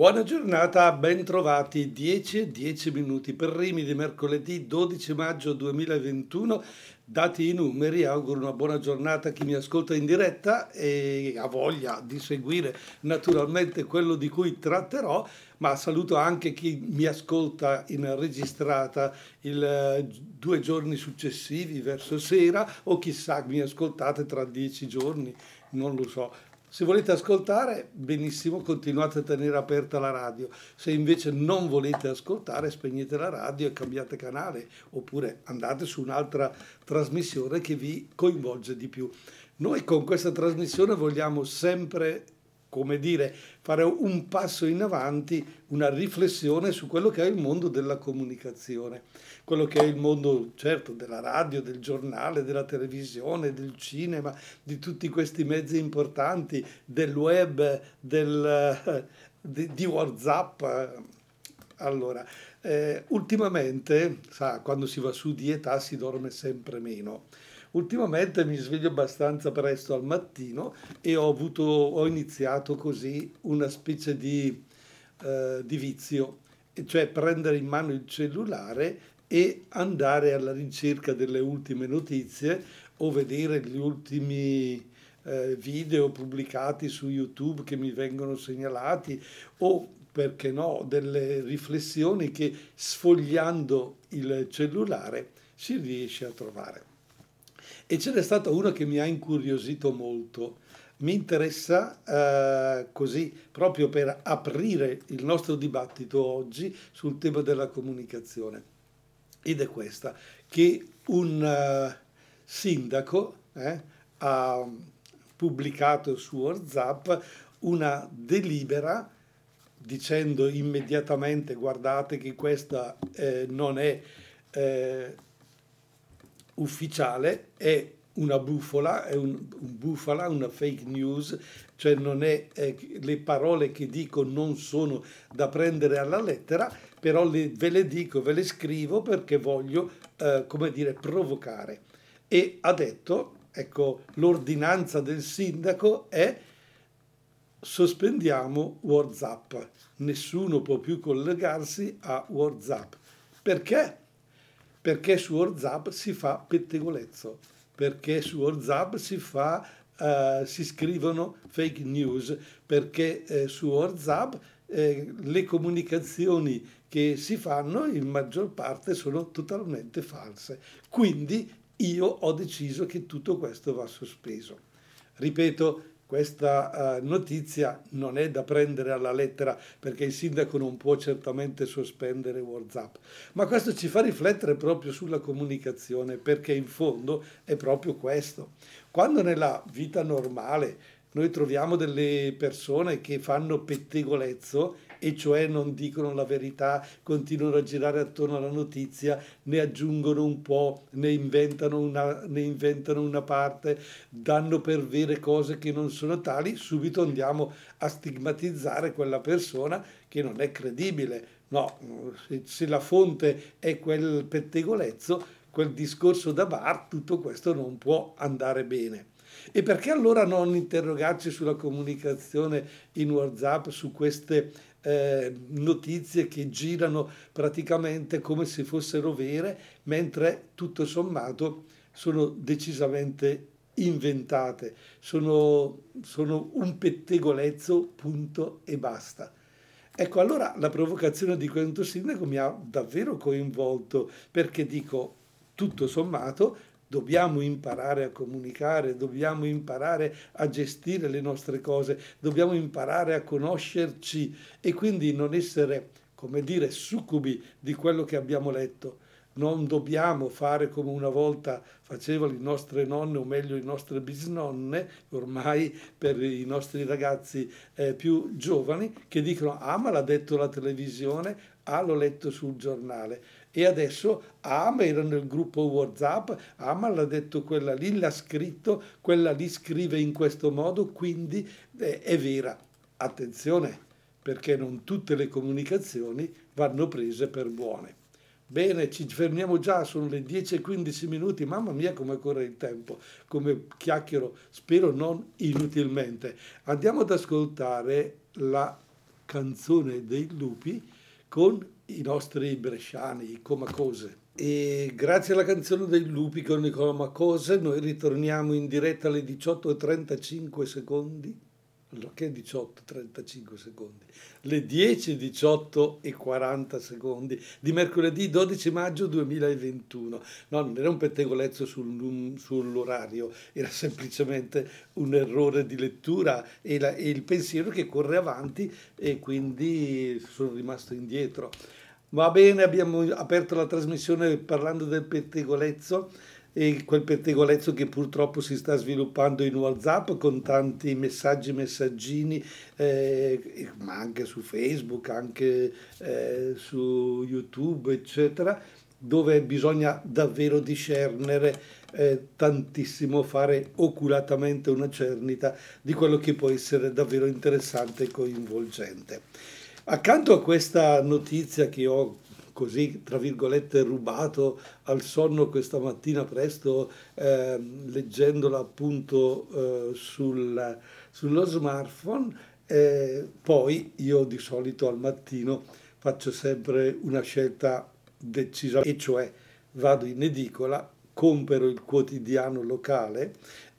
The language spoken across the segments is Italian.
Buona giornata, ben trovati 10 e 10 minuti per Rimi di mercoledì 12 maggio 2021. Dati i numeri, auguro una buona giornata a chi mi ascolta in diretta e ha voglia di seguire naturalmente quello di cui tratterò, ma saluto anche chi mi ascolta in registrata il due giorni successivi verso sera o chissà mi ascoltate tra dieci giorni, non lo so se volete ascoltare, benissimo, continuate a tenere aperta la radio. Se invece non volete ascoltare, spegnete la radio e cambiate canale, oppure andate su un'altra trasmissione che vi coinvolge di più. Noi con questa trasmissione vogliamo sempre come dire, fare un passo in avanti, una riflessione su quello che è il mondo della comunicazione, quello che è il mondo, certo, della radio, del giornale, della televisione, del cinema, di tutti questi mezzi importanti, del web, del, di, di WhatsApp. Allora, eh, ultimamente, sa, quando si va su di età si dorme sempre meno Ultimamente mi sveglio abbastanza presto al mattino e ho, avuto, ho iniziato così una specie di, eh, di vizio, cioè prendere in mano il cellulare e andare alla ricerca delle ultime notizie o vedere gli ultimi eh, video pubblicati su YouTube che mi vengono segnalati o perché no, delle riflessioni che sfogliando il cellulare si riesce a trovare. E ce n'è stata una che mi ha incuriosito molto. Mi interessa eh, così, proprio per aprire il nostro dibattito oggi sul tema della comunicazione. Ed è questa, che un uh, sindaco eh, ha pubblicato su WhatsApp una delibera dicendo immediatamente guardate che questa eh, non è eh, ufficiale è una bufola, è un, un bufala, una fake news, cioè è, è, le parole che dico non sono da prendere alla lettera, però le, ve le dico, ve le scrivo perché voglio, eh, come dire, provocare. E ha detto, ecco, l'ordinanza del sindaco è sospendiamo WhatsApp, nessuno può più collegarsi a WhatsApp. Perché? Perché su WhatsApp si fa pettegolezzo, perché su WhatsApp si, fa, uh, si scrivono fake news, perché eh, su WhatsApp eh, le comunicazioni che si fanno in maggior parte sono totalmente false. Quindi io ho deciso che tutto questo va sospeso. Ripeto, questa uh, notizia non è da prendere alla lettera perché il sindaco non può certamente sospendere Whatsapp, ma questo ci fa riflettere proprio sulla comunicazione perché in fondo è proprio questo. Quando nella vita normale noi troviamo delle persone che fanno pettegolezzo e cioè non dicono la verità, continuano a girare attorno alla notizia, ne aggiungono un po', ne inventano una, ne inventano una parte, danno per vere cose che non sono tali, subito andiamo a stigmatizzare quella persona che non è credibile. No, se, la fonte è quel pettegolezzo, quel discorso da bar, tutto questo non può andare bene. E perché allora non interrogarci sulla comunicazione in WhatsApp, su queste eh, notizie che girano praticamente come se fossero vere, mentre tutto sommato sono decisamente inventate, sono, sono un pettegolezzo, punto e basta. Ecco, allora la provocazione di questo sindaco mi ha davvero coinvolto perché dico, tutto sommato, Dobbiamo imparare a comunicare, dobbiamo imparare a gestire le nostre cose, dobbiamo imparare a conoscerci e quindi non essere, come dire, succubi di quello che abbiamo letto. Non dobbiamo fare come una volta facevano le nostre nonne, o meglio le nostre bisnonne, ormai per i nostri ragazzi eh, più giovani, che dicono, ah ma l'ha detto la televisione, ah l'ho letto sul giornale e adesso Ama era nel gruppo Whatsapp, Ama l'ha detto quella lì, l'ha scritto, quella lì scrive in questo modo, quindi eh, è vera. Attenzione, perché non tutte le comunicazioni vanno prese per buone. Bene, ci fermiamo già, sono le 10 e 15 minuti, mamma mia come corre il tempo, come chiacchiero, spero non inutilmente. Andiamo ad ascoltare la canzone dei lupi con i nostri bresciani, i Comacose. E grazie alla canzone dei lupi con i Comacose noi ritorniamo in diretta alle 18.35 secondi che 18, 35 secondi, le 10, 18 e 40 secondi di mercoledì 12 maggio 2021. No, non era un pettegolezzo sul, sull'orario, era semplicemente un errore di lettura e, la, e il pensiero che corre avanti e quindi sono rimasto indietro. Va bene, abbiamo aperto la trasmissione parlando del pettegolezzo e quel pettegolezzo che purtroppo si sta sviluppando in WhatsApp con tanti messaggi, messaggini, eh, ma anche su Facebook, anche eh, su YouTube, eccetera, dove bisogna davvero discernere eh, tantissimo, fare oculatamente una cernita di quello che può essere davvero interessante e coinvolgente. Accanto a questa notizia che ho così, tra virgolette, rubato al sonno questa mattina presto, eh, leggendola appunto eh, sul, sullo smartphone. Eh, poi io di solito al mattino faccio sempre una scelta decisa, e cioè vado in edicola, compro il quotidiano locale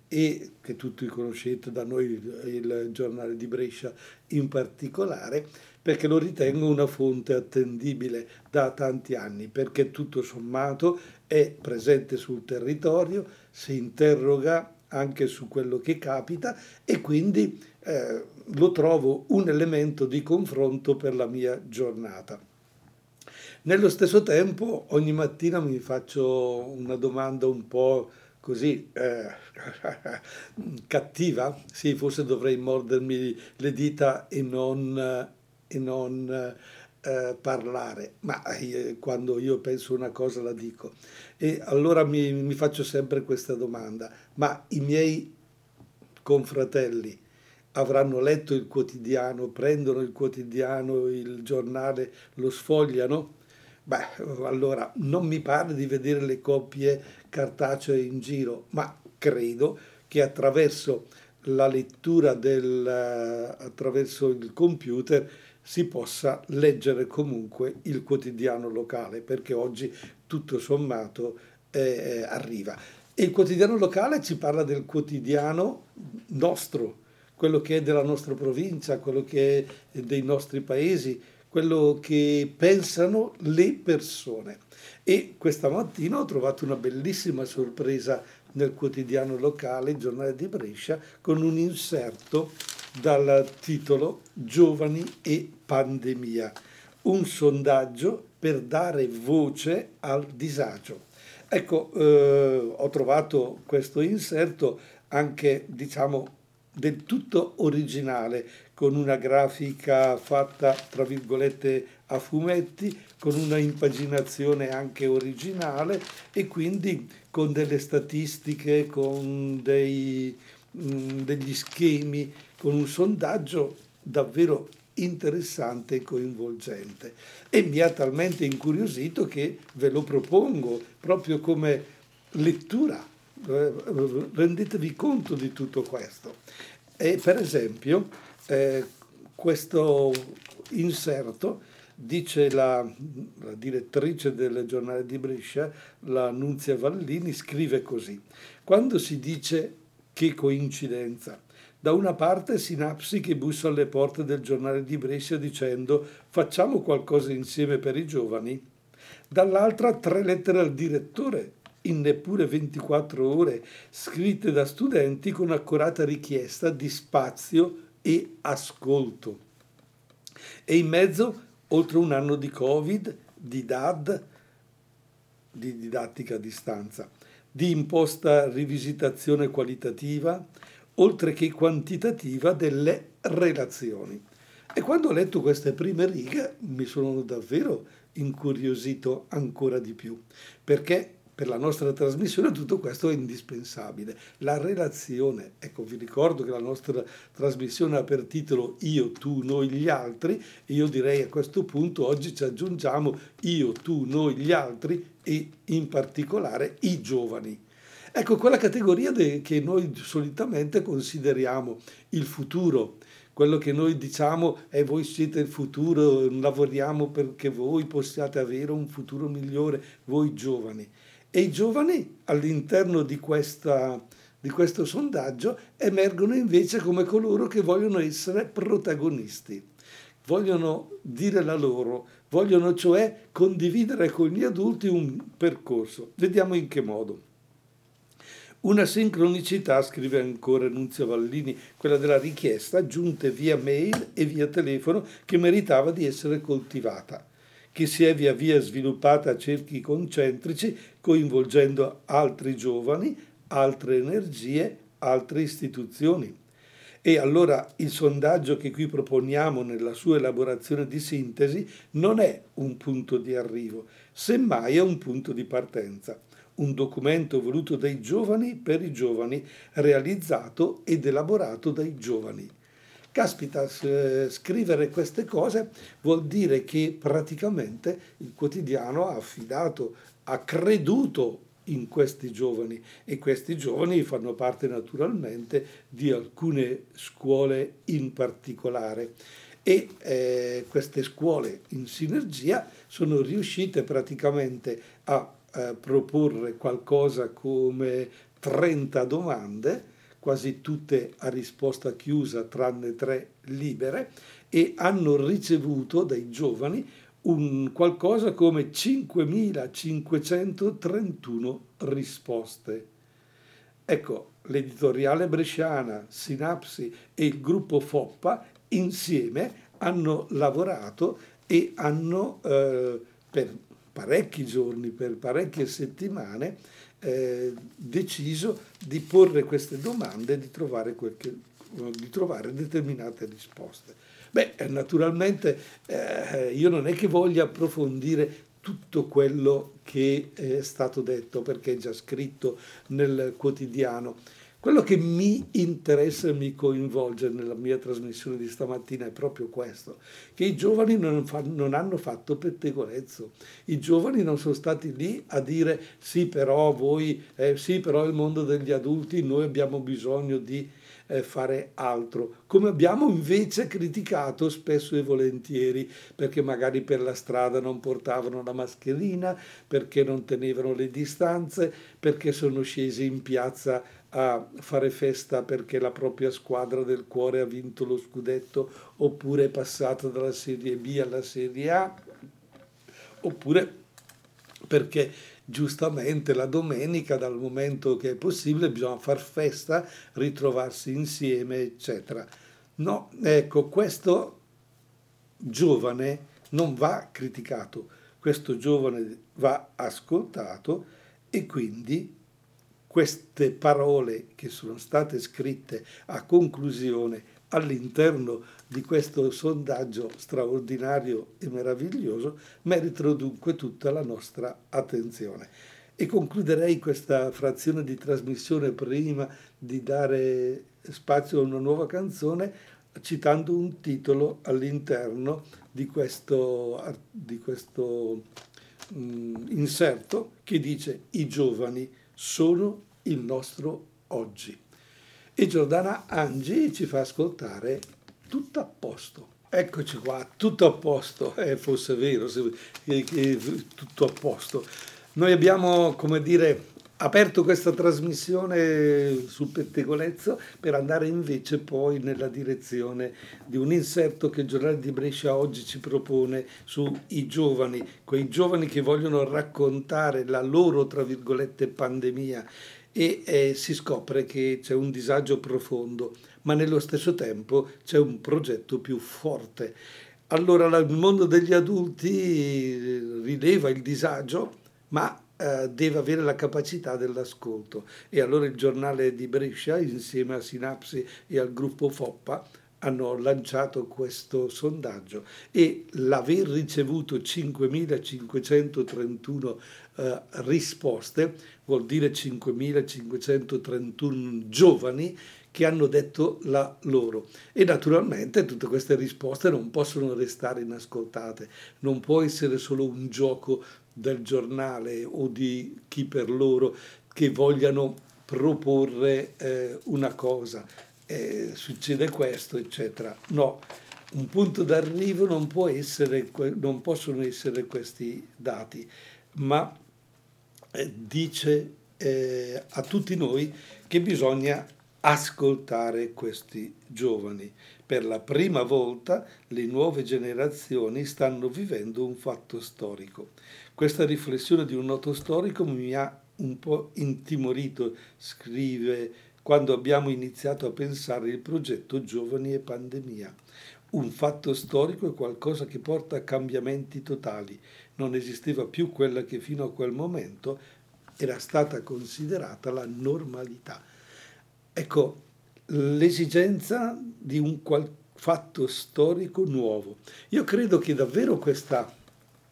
e che tutti conoscete da noi il giornale di Brescia in particolare perché lo ritengo una fonte attendibile da tanti anni, perché tutto sommato è presente sul territorio, si interroga anche su quello che capita e quindi eh, lo trovo un elemento di confronto per la mia giornata. Nello stesso tempo ogni mattina mi faccio una domanda un po' così eh, cattiva, sì, forse dovrei mordermi le dita e non e non eh, parlare, ma io, quando io penso una cosa la dico. E allora mi, mi faccio sempre questa domanda, ma i miei confratelli avranno letto il quotidiano, prendono il quotidiano, il giornale, lo sfogliano? Beh, allora non mi pare di vedere le coppie cartacee in giro, ma credo che attraverso la lettura del, attraverso il computer si possa leggere comunque il quotidiano locale, perché oggi tutto sommato eh, arriva. E il quotidiano locale ci parla del quotidiano nostro, quello che è della nostra provincia, quello che è dei nostri paesi, quello che pensano le persone. E questa mattina ho trovato una bellissima sorpresa nel quotidiano locale, il giornale di Brescia, con un inserto dal titolo Giovani e pandemia, un sondaggio per dare voce al disagio. Ecco, eh, ho trovato questo inserto anche, diciamo, del tutto originale, con una grafica fatta, tra virgolette, a fumetti, con una impaginazione anche originale e quindi con delle statistiche, con dei, mh, mm, degli schemi con un sondaggio davvero interessante e coinvolgente e mi ha talmente incuriosito che ve lo propongo proprio come lettura. Eh, rendetevi conto di tutto questo. E per esempio, eh, questo inserto dice la, la, direttrice del giornale di Brescia, la Nunzia Vallini, scrive così: Quando si dice che coincidenza, da una parte Sinapsi che bussa alle porte del giornale di Brescia dicendo facciamo qualcosa insieme per i giovani, dall'altra tre lettere al direttore in neppure 24 ore, scritte da studenti con accurata richiesta di spazio e ascolto. E in mezzo, oltre un anno di Covid, di DAD, di didattica a distanza, di imposta rivisitazione qualitativa, oltre che quantitativa delle relazioni. E quando ho letto queste prime righe mi sono davvero incuriosito ancora di più, perché per la nostra trasmissione tutto questo è indispensabile. La relazione, ecco vi ricordo che la nostra trasmissione ha per titolo Io, tu, noi, gli altri e io direi a questo punto oggi ci aggiungiamo Io, tu, noi, gli altri e in particolare i giovani. Ecco, quella categoria de, che noi solitamente consideriamo il futuro, quello che noi diciamo è voi siete il futuro, lavoriamo perché voi possiate avere un futuro migliore, voi giovani. E i giovani all'interno di, questa, di questo sondaggio emergono invece come coloro che vogliono essere protagonisti, vogliono dire la loro, vogliono cioè condividere con gli adulti un percorso. Vediamo in che modo. Una sincronicità, scrive ancora Nunzio Vallini, quella della richiesta, giunte via mail e via telefono, che meritava di essere coltivata, che si è via via sviluppata a cerchi concentrici, coinvolgendo altri giovani, altre energie, altre istituzioni. E allora il sondaggio che qui proponiamo nella sua elaborazione di sintesi non è un punto di arrivo, semmai è un punto di partenza un documento voluto dai giovani per i giovani, realizzato ed elaborato dai giovani. Caspita, scrivere queste cose vuol dire che praticamente il quotidiano ha affidato, ha creduto in questi giovani e questi giovani fanno parte naturalmente di alcune scuole in particolare e eh, queste scuole in sinergia sono riuscite praticamente a eh, proporre qualcosa come 30 domande, quasi tutte a risposta chiusa tranne tre libere, e hanno ricevuto dai giovani un qualcosa come 5.531 risposte. Ecco, l'editoriale bresciana, Sinapsi e il gruppo Foppa insieme hanno lavorato e hanno eh, per parecchi giorni, per parecchie settimane, eh, deciso di porre queste domande e di trovare, qualche, di trovare determinate risposte. Beh, naturalmente eh, io non è che voglia approfondire tutto quello che è stato detto perché è già scritto nel quotidiano. Quello che mi interessa e mi coinvolge nella mia trasmissione di stamattina è proprio questo, che i giovani non, fa, non, hanno fatto pettegolezzo, i giovani non sono stati lì a dire sì però voi, eh, sì però il mondo degli adulti, noi abbiamo bisogno di eh, fare altro, come abbiamo invece criticato spesso e volentieri, perché magari per la strada non portavano la mascherina, perché non tenevano le distanze, perché sono scesi in piazza a fare festa perché la propria squadra del cuore ha vinto lo scudetto oppure è passata dalla Serie B alla Serie A oppure perché giustamente la domenica dal momento che è possibile bisogna far festa, ritrovarsi insieme eccetera. No, ecco, questo giovane non va criticato, questo giovane va ascoltato e quindi queste parole che sono state scritte a conclusione all'interno di questo sondaggio straordinario e meraviglioso meritano dunque tutta la nostra attenzione. E concluderei questa frazione di trasmissione prima di dare spazio a una nuova canzone citando un titolo all'interno di questo, di questo um, inserto che dice I giovani sono il nostro oggi. E Giordana Angi ci fa ascoltare tutto a posto. Eccoci qua, tutto a posto, eh, fosse vero, se, che, tutto a posto. Noi abbiamo, come dire, aperto questa trasmissione sul pettegolezzo per andare invece poi nella direzione di un inserto che il giornale di Brescia oggi ci propone sui giovani, quei giovani che vogliono raccontare la loro, tra virgolette, pandemia e eh, si scopre che c'è un disagio profondo, ma nello stesso tempo c'è un progetto più forte. Allora il mondo degli adulti rileva il disagio, ma eh, deve avere la capacità dell'ascolto. E allora il giornale di Brescia, insieme a Sinapsi e al gruppo Foppa, hanno lanciato questo sondaggio e l'aver ricevuto 5.531 eh, risposte vuol dire 5.531 giovani che hanno detto la loro. E naturalmente tutte queste risposte non possono restare inascoltate, non può essere solo un gioco del giornale o di chi per loro che vogliano proporre eh, una cosa. eh, succede questo, eccetera. No, un punto d'arrivo non, può essere, non possono essere questi dati, ma eh, dice eh, a tutti noi che bisogna ascoltare questi giovani. Per la prima volta le nuove generazioni stanno vivendo un fatto storico. Questa riflessione di un noto storico mi ha un po' intimorito, scrive, quando abbiamo iniziato a pensare il progetto Giovani e Pandemia. Un fatto storico è qualcosa che porta a cambiamenti totali. Non esisteva più quella che fino a quel momento era stata considerata la normalità. Ecco, l'esigenza di un fatto storico nuovo. Io credo che davvero questa,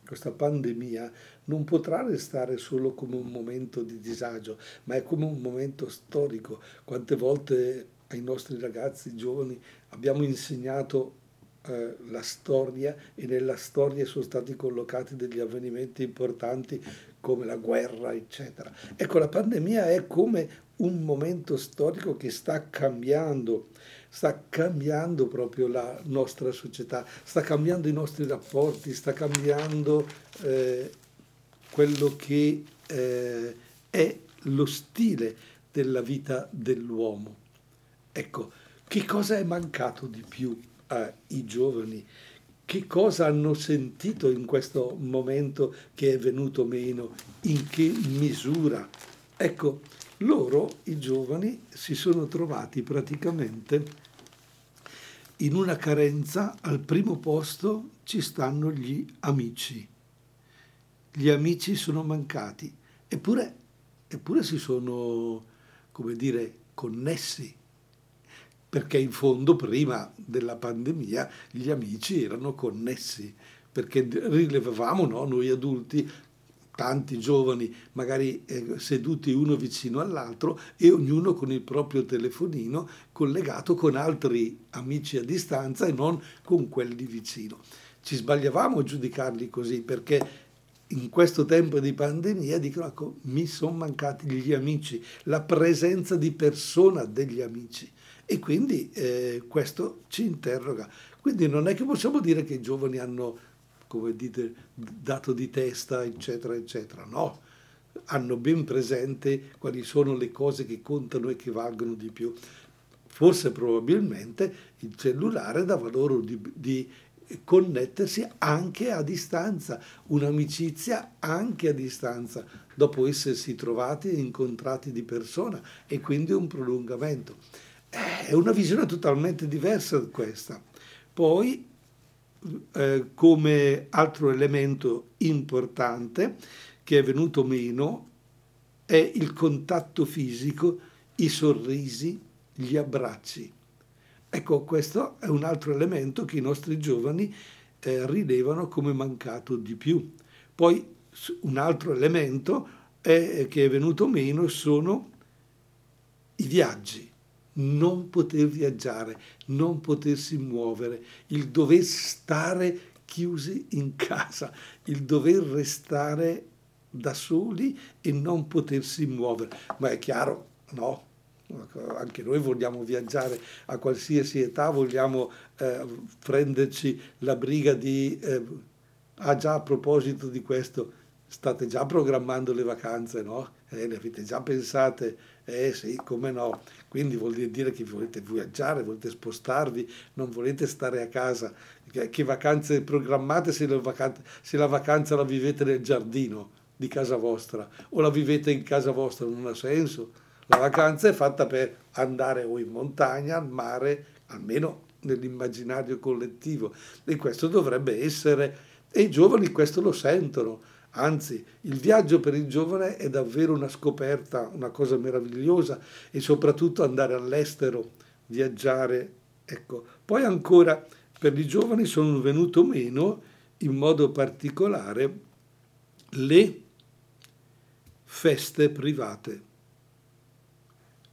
questa pandemia non potrà restare solo come un momento di disagio, ma è come un momento storico. Quante volte ai nostri ragazzi giovani abbiamo insegnato eh, la storia e nella storia sono stati collocati degli avvenimenti importanti come la guerra, eccetera. Ecco, la pandemia è come un momento storico che sta cambiando, sta cambiando proprio la nostra società, sta cambiando i nostri rapporti, sta cambiando eh, quello che eh, è lo stile della vita dell'uomo. Ecco, che cosa è mancato di più ai giovani? Che cosa hanno sentito in questo momento che è venuto meno? In che misura? Ecco, loro, i giovani, si sono trovati praticamente in una carenza, al primo posto ci stanno gli amici. Gli amici sono mancati, eppure, eppure si sono, come dire, connessi, perché in fondo prima della pandemia gli amici erano connessi, perché rilevavamo no, noi adulti tanti giovani magari eh, seduti uno vicino all'altro e ognuno con il proprio telefonino collegato con altri amici a distanza e non con quelli vicino. Ci sbagliavamo a giudicarli così perché in questo tempo di pandemia dicono ecco, mi sono mancati gli amici, la presenza di persona degli amici e quindi eh, questo ci interroga. Quindi non è che possiamo dire che i giovani hanno come dite, dato di testa, eccetera, eccetera. No, hanno ben presente quali sono le cose che contano e che valgono di più. Forse probabilmente il cellulare dava loro di, di connettersi anche a distanza, un'amicizia anche a distanza, dopo essersi trovati e incontrati di persona e quindi un prolungamento. È una visione totalmente diversa questa. Poi eh, come altro elemento importante che è venuto meno è il contatto fisico, i sorrisi, gli abbracci. Ecco, questo è un altro elemento che i nostri giovani eh, rilevano come mancato di più. Poi un altro elemento è, che è venuto meno sono i viaggi non poter viaggiare, non potersi muovere, il dover stare chiusi in casa, il dover restare da soli e non potersi muovere. Ma è chiaro, no, anche noi vogliamo viaggiare a qualsiasi età, vogliamo eh, prenderci la briga di... Eh, ah già a proposito di questo, state già programmando le vacanze, no? Eh, le avete già pensate? Eh sì, come no. Quindi vuol dire che volete viaggiare, volete spostarvi, non volete stare a casa. Che vacanze programmate se la vacanza, se la, vacanza la vivete nel giardino di casa vostra o la vivete in casa vostra? Non ha senso. La vacanza è fatta per andare o in montagna, al mare, almeno nell'immaginario collettivo. E questo dovrebbe essere... E i giovani questo lo sentono Anzi, il viaggio per il giovane è davvero una scoperta, una cosa meravigliosa e soprattutto andare all'estero, viaggiare. Ecco. Poi ancora per i giovani sono venute meno in modo particolare le feste private.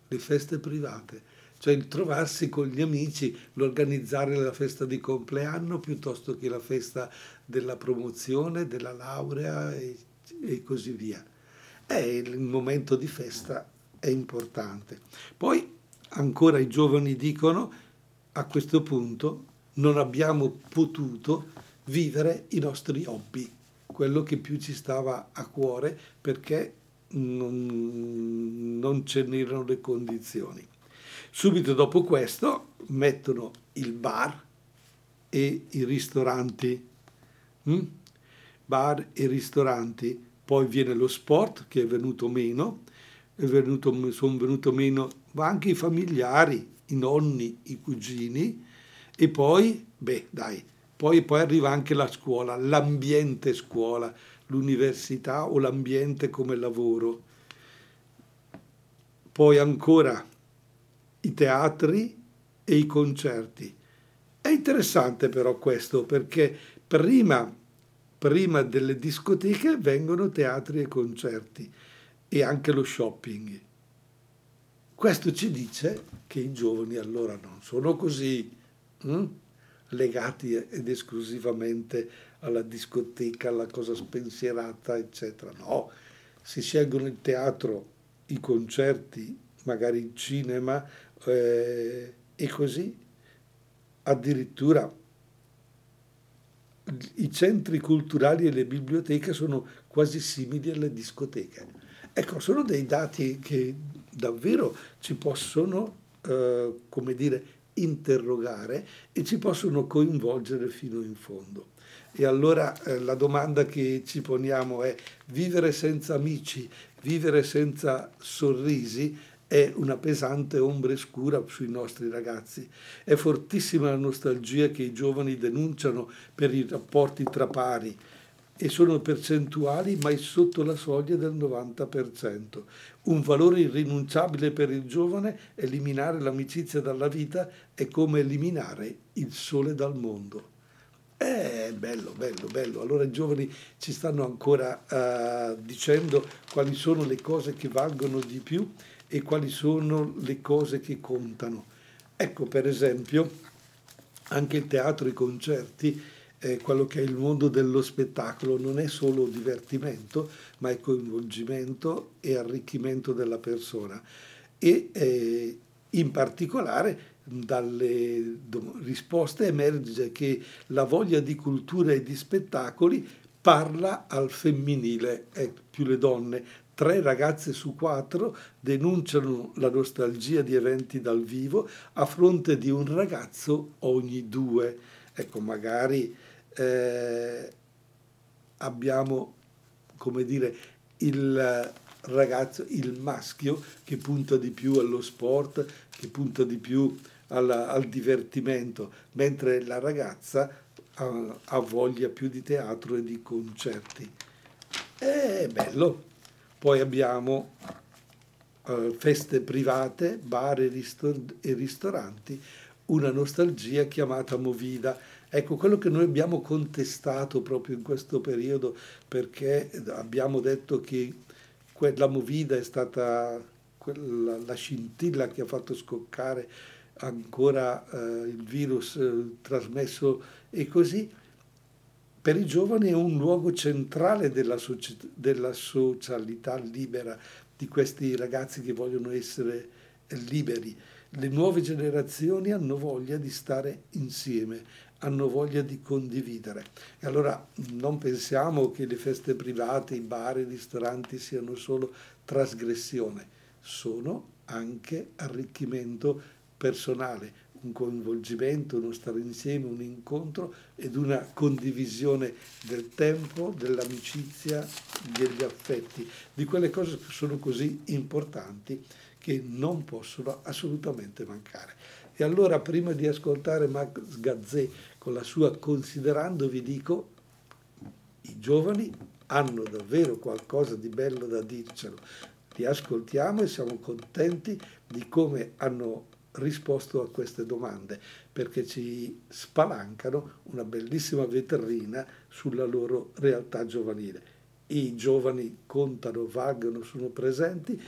Le feste private cioè il trovarsi con gli amici, l'organizzare la festa di compleanno piuttosto che la festa della promozione, della laurea e, e così via. È il momento di festa è importante. Poi ancora i giovani dicono, a questo punto non abbiamo potuto vivere i nostri hobby, quello che più ci stava a cuore perché non, non ce n'erano le condizioni. Subito dopo questo mettono il bar e i ristoranti. Mm? Bar e ristoranti. Poi viene lo sport che è venuto meno, sono venuto meno anche i familiari, i nonni, i cugini e poi, beh dai, poi, poi arriva anche la scuola, l'ambiente scuola, l'università o l'ambiente come lavoro. Poi ancora i teatri e i concerti. È interessante però questo perché prima, prima delle discoteche vengono teatri e concerti e anche lo shopping. Questo ci dice che i giovani allora non sono così hm? legati ed esclusivamente alla discoteca, alla cosa spensierata, eccetera. No, si scelgono il teatro, i concerti, magari il cinema eh, e così. Addirittura i centri culturali e le biblioteche sono quasi simili alle discoteche. Ecco, sono dei dati che davvero ci possono, eh, come dire, interrogare e ci possono coinvolgere fino in fondo. E allora eh, la domanda che ci poniamo è vivere senza amici, vivere senza sorrisi è una pesante ombra scura sui nostri ragazzi. È fortissima la nostalgia che i giovani denunciano per i rapporti tra pari e sono percentuali mai sotto la soglia del 90%. Un valore irrinunciabile per il giovane, eliminare l'amicizia dalla vita è come eliminare il sole dal mondo. È bello, bello, bello. Allora i giovani ci stanno ancora uh, dicendo quali sono le cose che valgono di più e quali sono le cose che contano. Ecco, per esempio, anche il teatro, i concerti, eh, quello che è il mondo dello spettacolo non è solo divertimento, ma è coinvolgimento e arricchimento della persona. E eh, in particolare dalle risposte emerge che la voglia di cultura e di spettacoli parla al femminile, eh, più le donne. Tre ragazze su quattro denunciano la nostalgia di eventi dal vivo a fronte di un ragazzo ogni due. Ecco, magari eh, abbiamo, come dire, il ragazzo, il maschio che punta di più allo sport, che punta di più alla, al divertimento, mentre la ragazza ha, ha, voglia più di teatro e di concerti. È bello. Poi abbiamo uh, feste private, bar e, ristor- e ristoranti, una nostalgia chiamata Movida. Ecco, quello che noi abbiamo contestato proprio in questo periodo, perché abbiamo detto che quella movida è stata quella, la scintilla che ha fatto scoccare ancora eh, il virus eh, trasmesso e così, per i giovani è un luogo centrale della, della socialità libera di questi ragazzi che vogliono essere liberi. Le nuove generazioni hanno voglia di stare insieme, hanno voglia di condividere. E allora non pensiamo che le feste private, i bar, i ristoranti siano solo trasgressione, sono anche arricchimento personale, un coinvolgimento, uno stare insieme, un incontro ed una condivisione del tempo, dell'amicizia, degli affetti, di quelle cose che sono così importanti che non possono assolutamente mancare. E allora prima di ascoltare Max Gazzè con la sua Considerando vi dico, i giovani hanno davvero qualcosa di bello da dircelo. Li ascoltiamo e siamo contenti di come hanno risposto a queste domande perché ci spalancano una bellissima vetrina sulla loro realtà giovanile. I giovani contano, valgono, sono presenti,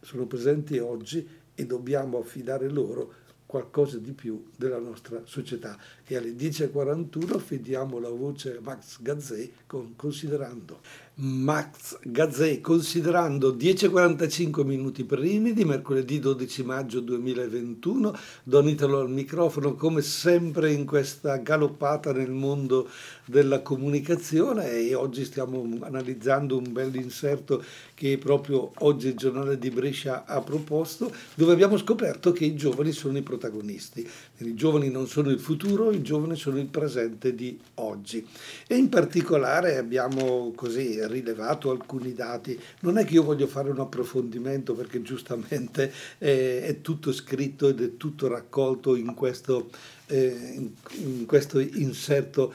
sono presenti oggi e dobbiamo affidare loro qualcosa di più della nostra società. E alle 10.41 affidiamo la voce a Max Gazzè con Considerando. Max Gazzè, considerando 10.45 minuti primi di mercoledì 12 maggio 2021, Don Italo al microfono come sempre in questa galoppata nel mondo della comunicazione e oggi stiamo analizzando un bel inserto che proprio oggi il giornale di Brescia ha proposto, dove abbiamo scoperto che i giovani sono i protagonisti. I giovani non sono il futuro, i giovani sono il presente di oggi. E in particolare abbiamo così rilevato alcuni dati. Non è che io voglio fare un approfondimento perché giustamente è, è tutto scritto ed è tutto raccolto in questo, eh, in, in questo inserto,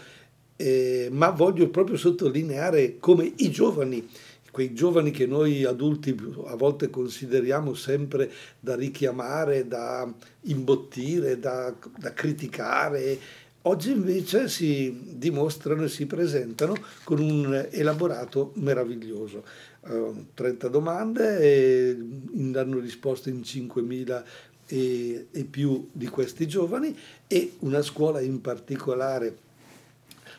eh, ma voglio proprio sottolineare come i giovani quei giovani che noi adulti a volte consideriamo sempre da richiamare, da imbottire, da, da criticare, Oggi invece si dimostrano e si presentano con un elaborato meraviglioso. Uh, 30 domande e hanno risposto in 5.000 e, e più di questi giovani e una scuola in particolare,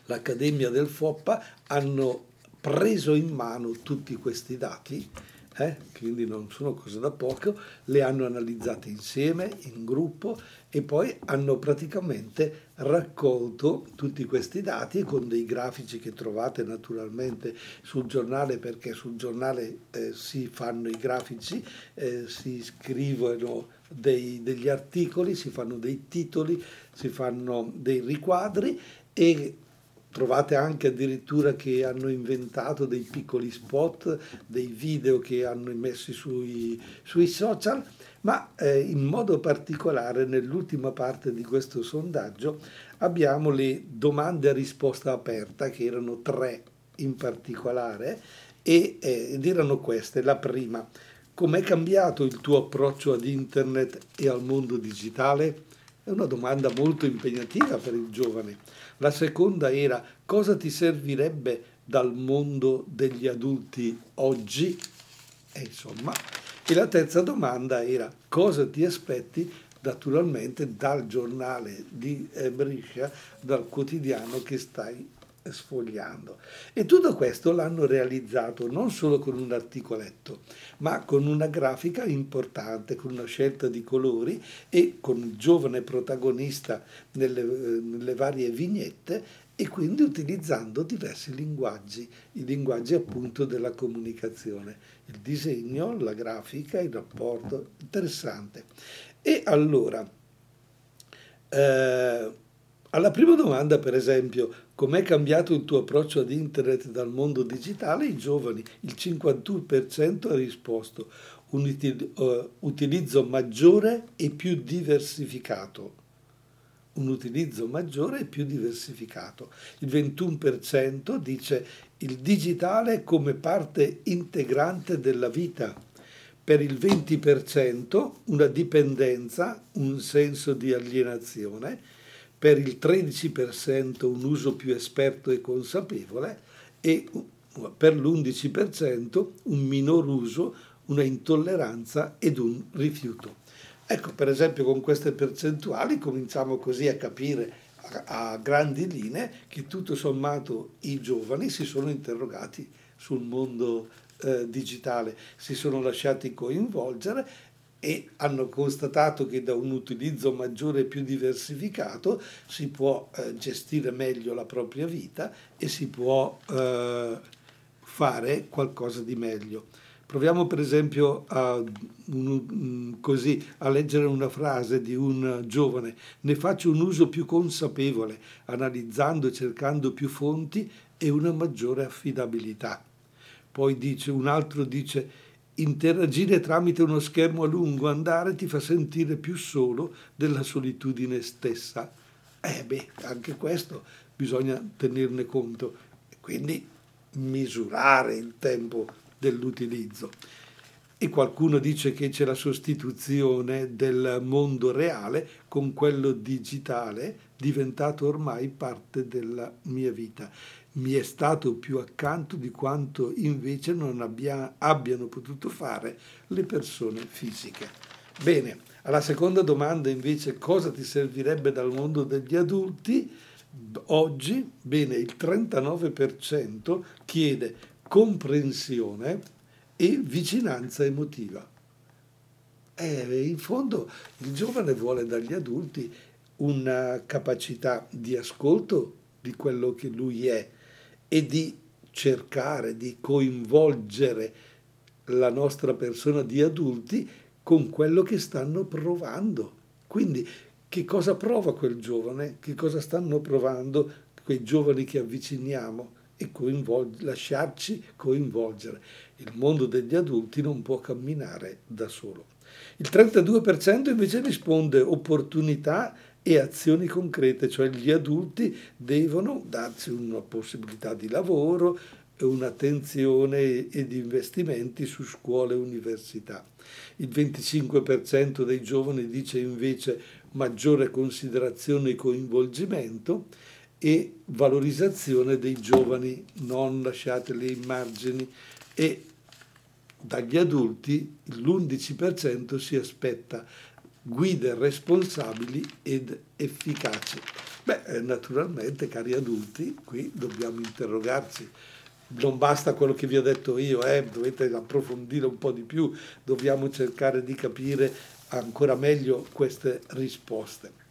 l'Accademia del FOPPA, hanno preso in mano tutti questi dati eh? quindi non sono cose da poco, le hanno analizzate insieme, in gruppo e poi hanno praticamente raccolto tutti questi dati con dei grafici che trovate naturalmente sul giornale perché sul giornale eh, si fanno i grafici, eh, si scrivono dei, degli articoli, si fanno dei titoli, si fanno dei riquadri e Trovate anche addirittura che hanno inventato dei piccoli spot, dei video che hanno messi sui, sui social, ma eh, in modo particolare nell'ultima parte di questo sondaggio abbiamo le domande a risposta aperta, che erano tre in particolare, e, eh, ed erano queste. La prima, com'è cambiato il tuo approccio ad internet e al mondo digitale? È una domanda molto impegnativa per il giovane. La seconda era cosa ti servirebbe dal mondo degli adulti oggi? E insomma, e la terza domanda era cosa ti aspetti naturalmente dal giornale di Brescia, dal quotidiano che stai sfogliando. E tutto questo l'hanno realizzato non solo con un articoletto, ma con una grafica importante, con una scelta di colori e con il giovane protagonista nelle, nelle varie vignette e quindi utilizzando diversi linguaggi, i linguaggi appunto della comunicazione, il disegno, la grafica, il rapporto, interessante. E allora, eh, alla prima domanda, per esempio, com'è cambiato il tuo approccio ad internet dal mondo digitale, i giovani, il 51% ha risposto un uh, utilizzo maggiore e più diversificato. Un utilizzo maggiore e più diversificato. Il 21% dice il digitale come parte integrante della vita. Per il 20% una dipendenza, un senso di alienazione per il 13% un uso più esperto e consapevole e per l'11% un minor uso, una intolleranza ed un rifiuto. Ecco, per esempio con queste percentuali cominciamo così a capire a, grandi linee che tutto sommato i giovani si sono interrogati sul mondo eh, digitale, si sono lasciati coinvolgere e hanno constatato che da un utilizzo maggiore e più diversificato si può eh, gestire meglio la propria vita e si può eh, fare qualcosa di meglio. Proviamo per esempio a, un, così, a leggere una frase di un giovane, ne faccio un uso più consapevole, analizzando e cercando più fonti e una maggiore affidabilità. Poi dice, un altro dice, interagire tramite uno schermo a lungo andare ti fa sentire più solo della solitudine stessa. Eh beh, anche questo bisogna tenerne conto quindi misurare il tempo dell'utilizzo. E qualcuno dice che c'è la sostituzione del mondo reale con quello digitale, diventato ormai parte della mia vita mi è stato più accanto di quanto invece non abbia, abbiano potuto fare le persone fisiche. Bene, alla seconda domanda invece cosa ti servirebbe dal mondo degli adulti? Oggi, bene, il 39% chiede comprensione e vicinanza emotiva. Eh, in fondo il giovane vuole dagli adulti una capacità di ascolto di quello che lui è e di cercare di coinvolgere la nostra persona di adulti con quello che stanno provando. Quindi che cosa prova quel giovane? Che cosa stanno provando quei giovani che avviciniamo? E coinvol- lasciarci coinvolgere. Il mondo degli adulti non può camminare da solo. Il 32% invece risponde opportunità e azioni concrete, cioè gli adulti devono darsi una possibilità di lavoro, un'attenzione ed investimenti su scuole e università. Il 25% dei giovani dice invece maggiore considerazione e coinvolgimento e valorizzazione dei giovani, non lasciateli in margini e dagli adulti l'11% si aspetta guide responsabili ed efficaci. Beh, eh, naturalmente, cari adulti, qui dobbiamo interrogarci. Non basta quello che vi ho detto io, eh, dovete approfondire un po' di più, dobbiamo cercare di capire ancora meglio queste risposte.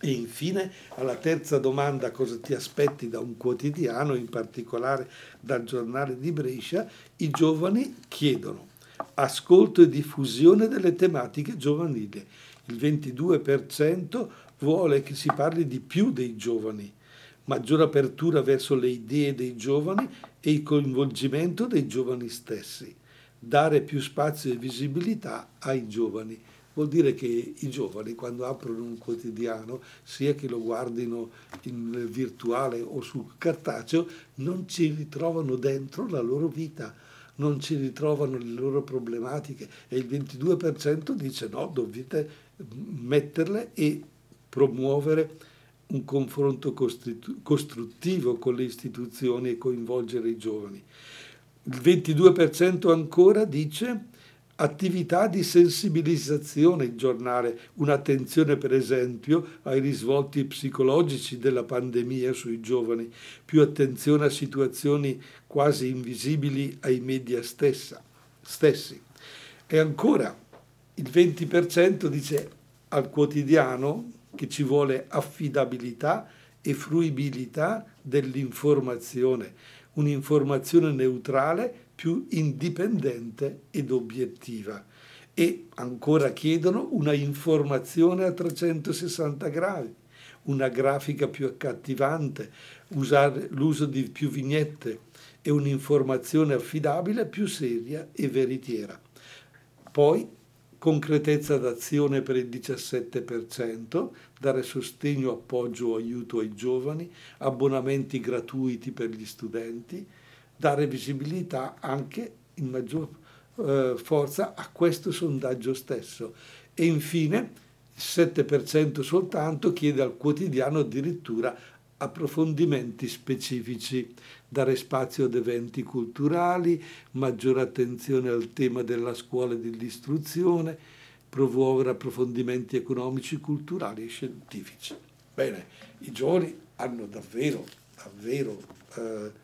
E infine, alla terza domanda, cosa ti aspetti da un quotidiano, in particolare dal giornale di Brescia, i giovani chiedono ascolto e diffusione delle tematiche giovanili. Il 22% vuole che si parli di più dei giovani, maggiore apertura verso le idee dei giovani e il coinvolgimento dei giovani stessi, dare più spazio e visibilità ai giovani. Vuol dire che i giovani quando aprono un quotidiano, sia che lo guardino in virtuale o sul cartaceo, non ci ritrovano dentro la loro vita non ci ritrovano le loro problematiche e il 22% dice no, dovete metterle e promuovere un confronto costruttivo con le istituzioni e coinvolgere i giovani. Il 22% ancora dice attività di sensibilizzazione il giornale, un'attenzione per esempio ai risvolti psicologici della pandemia sui giovani, più attenzione a situazioni quasi invisibili ai media stessa, stessi. E ancora il 20% dice al quotidiano che ci vuole affidabilità e fruibilità dell'informazione, un'informazione neutrale più indipendente ed obiettiva e ancora chiedono una informazione a 360 gradi, una grafica più accattivante, usare l'uso di più vignette e un'informazione affidabile più seria e veritiera. Poi concretezza d'azione per il 17%, dare sostegno, appoggio o aiuto ai giovani, abbonamenti gratuiti per gli studenti, dare visibilità anche in maggior eh, forza a questo sondaggio stesso. E infine il 7% soltanto chiede al quotidiano addirittura approfondimenti specifici, dare spazio ad eventi culturali, maggiore attenzione al tema della scuola e dell'istruzione, promuovere approfondimenti economici, culturali e scientifici. Bene, i giovani hanno davvero, davvero eh,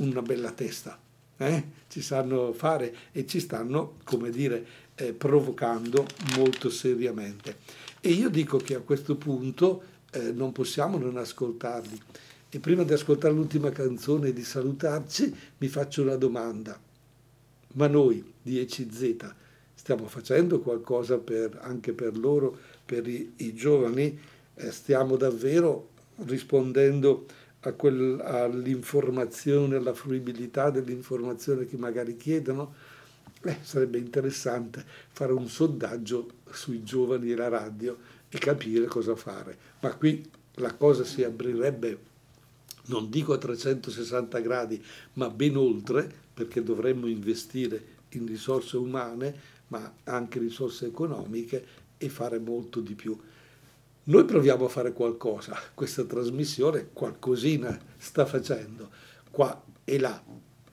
una bella testa, eh? ci sanno fare e ci stanno, come dire, eh, provocando molto seriamente. E io dico che a questo punto eh, non possiamo non ascoltarli. E prima di ascoltare l'ultima canzone e di salutarci, mi faccio una domanda. Ma noi di ECZ stiamo facendo qualcosa per, anche per loro, per i, i giovani? Eh, stiamo davvero rispondendo quel, all'informazione, alla fruibilità dell'informazione che magari chiedono, eh, sarebbe interessante fare un sondaggio sui giovani e la radio e capire cosa fare. Ma qui la cosa si aprirebbe, non dico a 360 gradi, ma ben oltre, perché dovremmo investire in risorse umane, ma anche risorse economiche e fare molto di più. Noi proviamo a fare qualcosa, questa trasmissione qualcosina sta facendo, qua e là.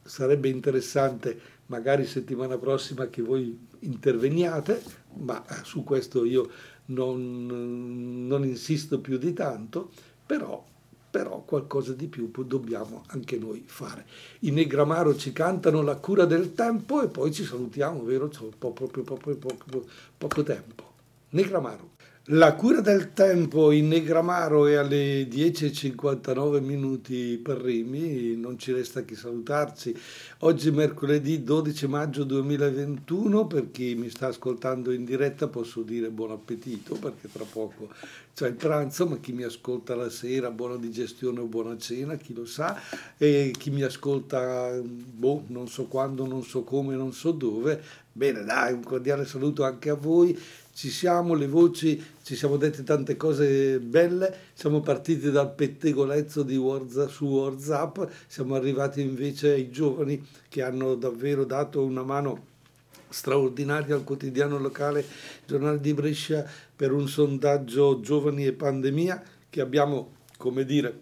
Sarebbe interessante magari settimana prossima che voi interveniate, ma su questo io non, non insisto più di tanto, però però qualcosa di più dobbiamo anche noi fare. I Negramaro ci cantano la cura del tempo e poi ci salutiamo, vero? C'è proprio, proprio, proprio poco tempo. Negramaro. La cura del tempo in Negramaro è alle 10.59 minuti per Rimi, non ci resta che salutarci. Oggi mercoledì 12 maggio 2021, per chi mi sta ascoltando in diretta posso dire buon appetito perché tra poco c'è il pranzo, ma chi mi ascolta la sera buona digestione o buona cena, chi lo sa, e chi mi ascolta boh, non so quando, non so come, non so dove, bene dai, un cordiale saluto anche a voi ci siamo, le voci, ci siamo dette tante cose belle, siamo partiti dal pettegolezzo di WhatsApp, su WhatsApp, siamo arrivati invece ai giovani che hanno davvero dato una mano straordinaria al quotidiano locale Giornale di Brescia per un sondaggio giovani e pandemia che abbiamo, come dire,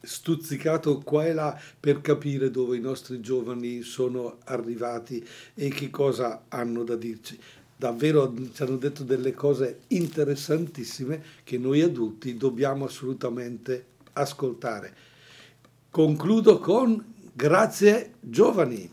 stuzzicato qua e là per capire dove i nostri giovani sono arrivati e che cosa hanno da dirci davvero ci hanno detto delle cose interessantissime che noi adulti dobbiamo assolutamente ascoltare. Concludo con grazie giovani.